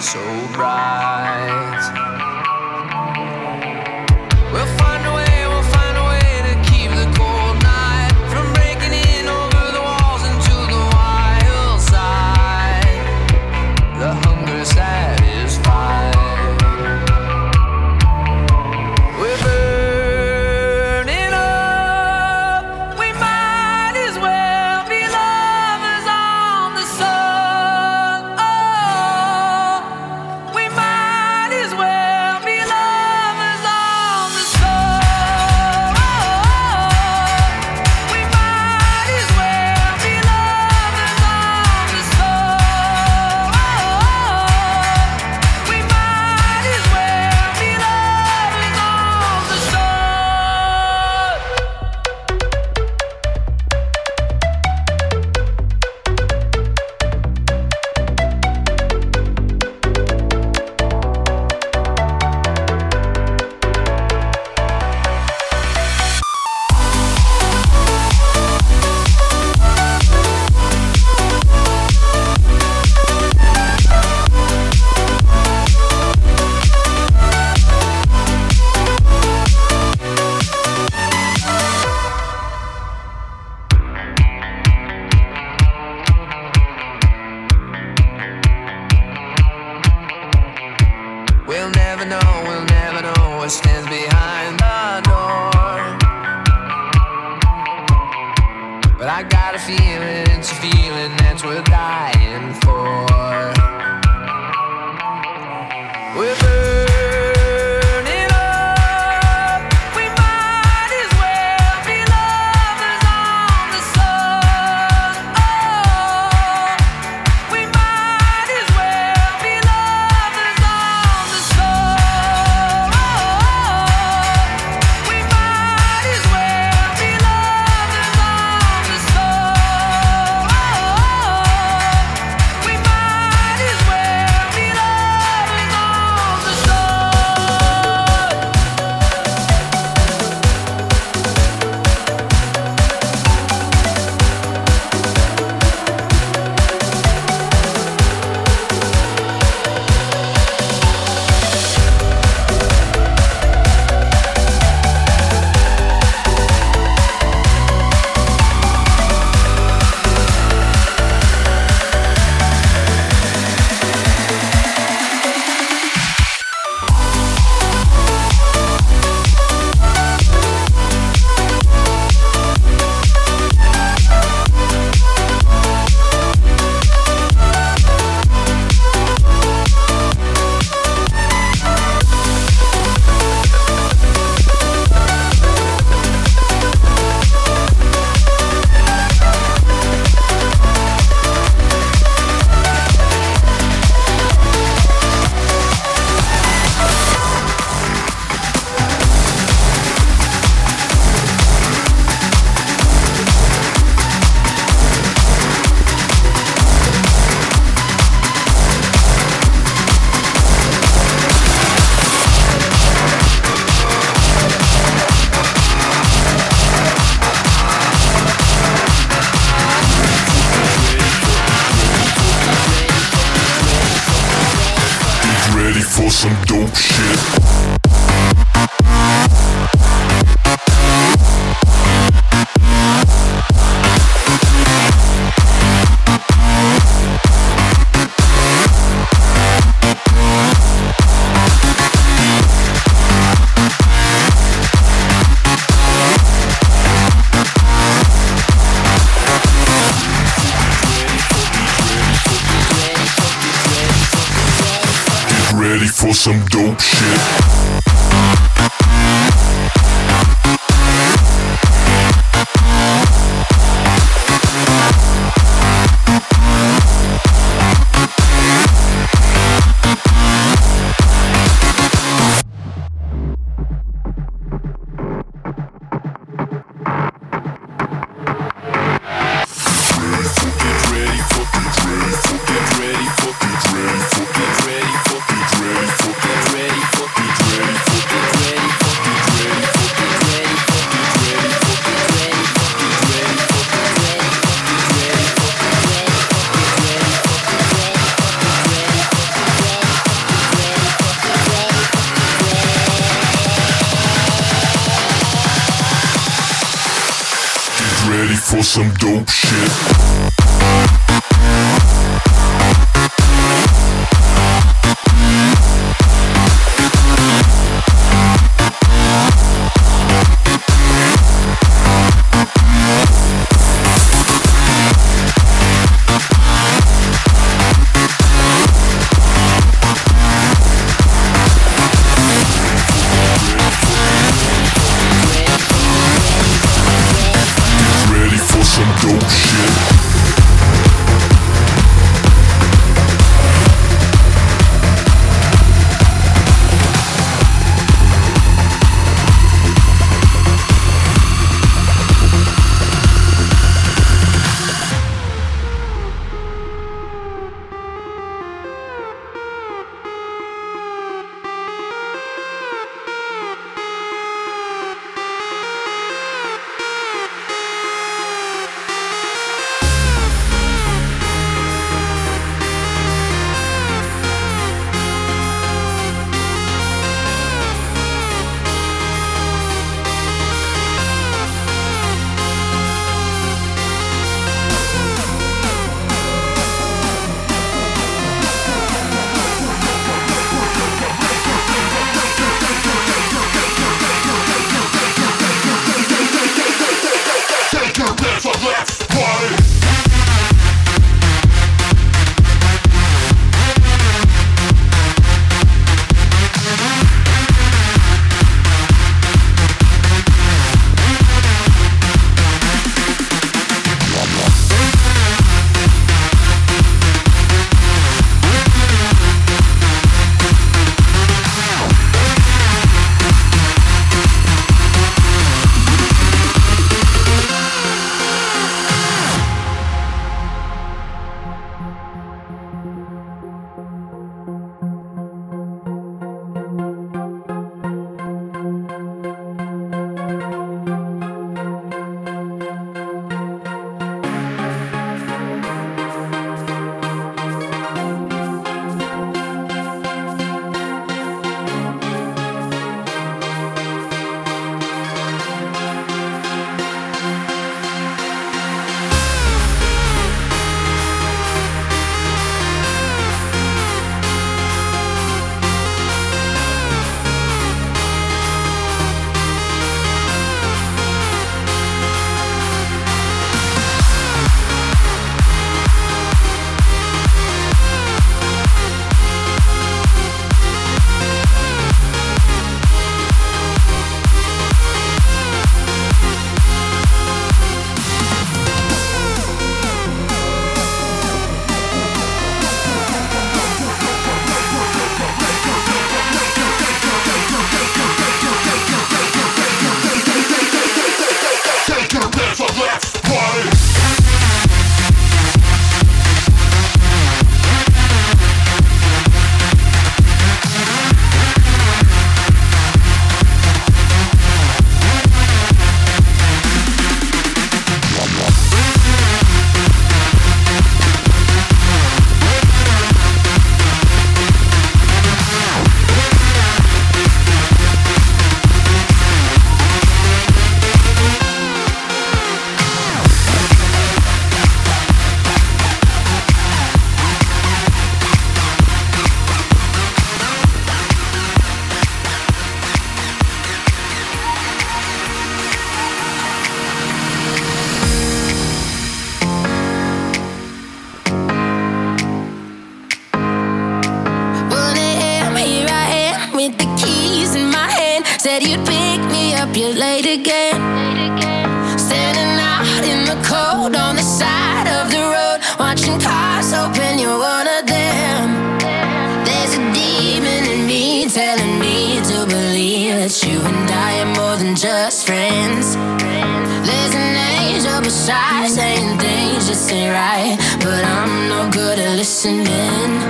so bright. stand this ain't right, but I'm no good at listening.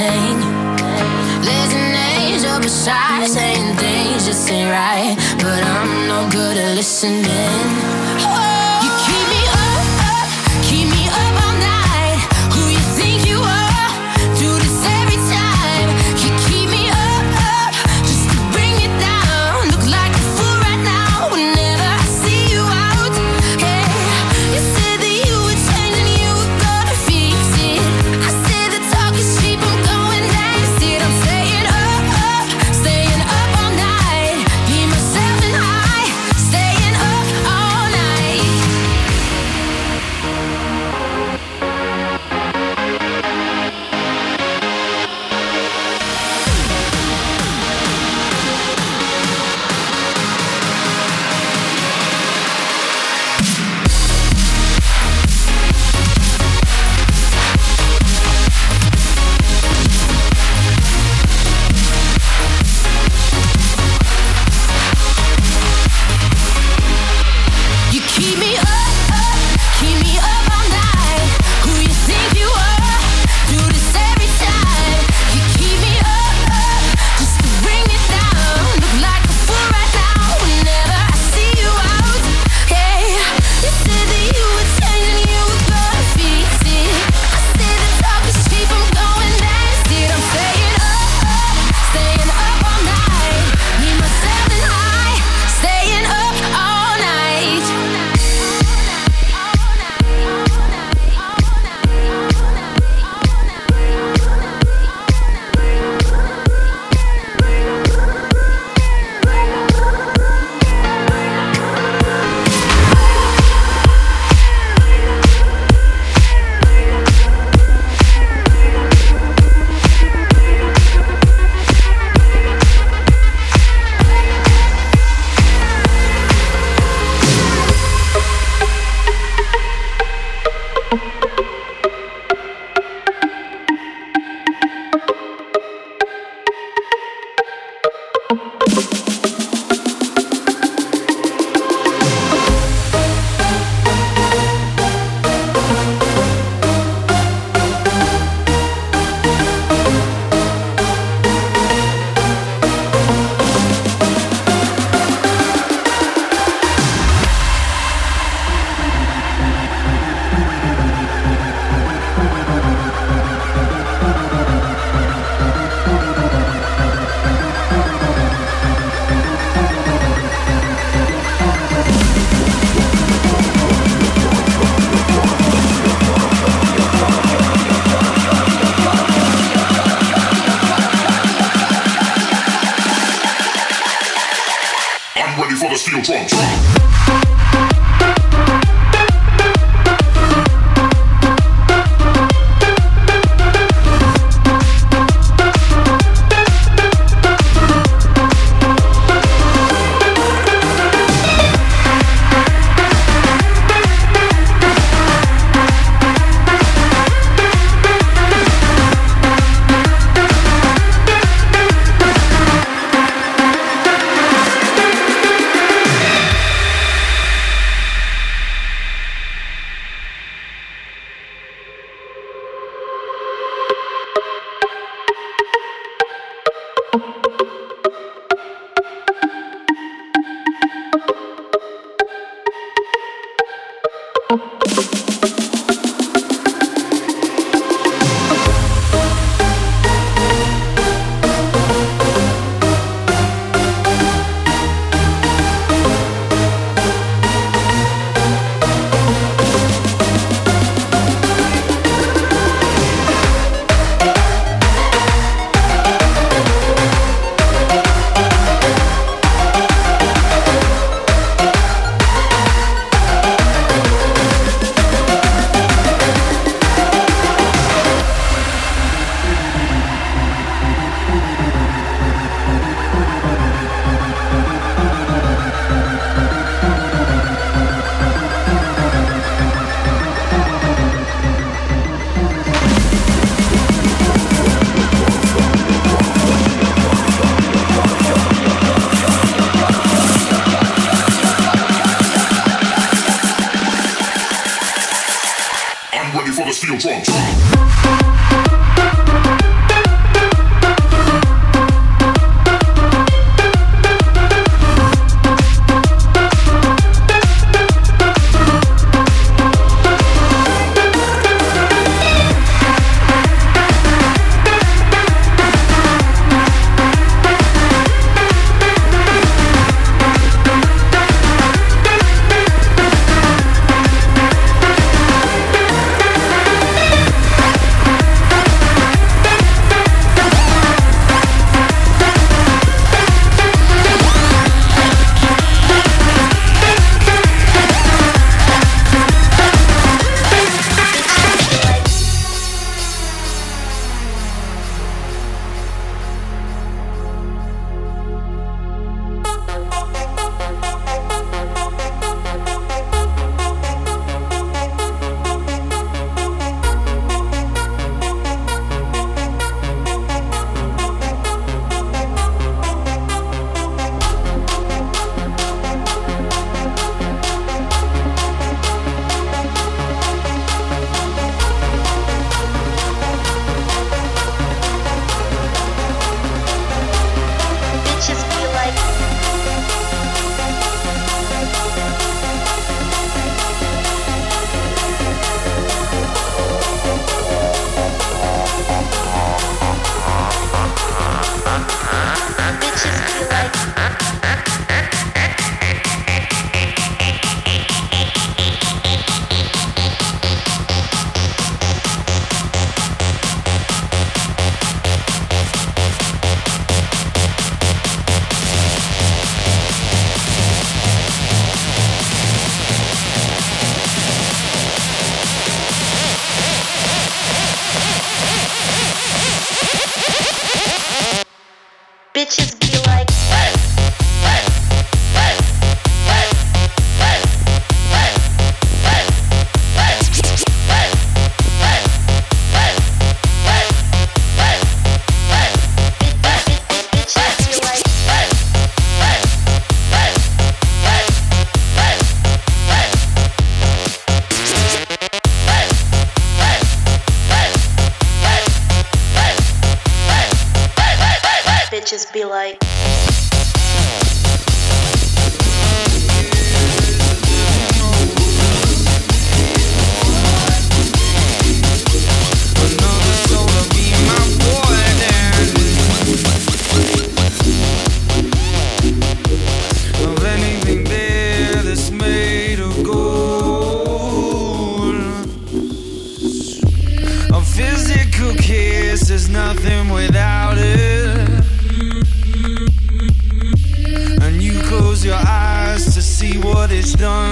pain. There's an angel beside saying things just ain't right, but I'm no good at listening. ready for the steel drum. drum. Bitches be like. Done.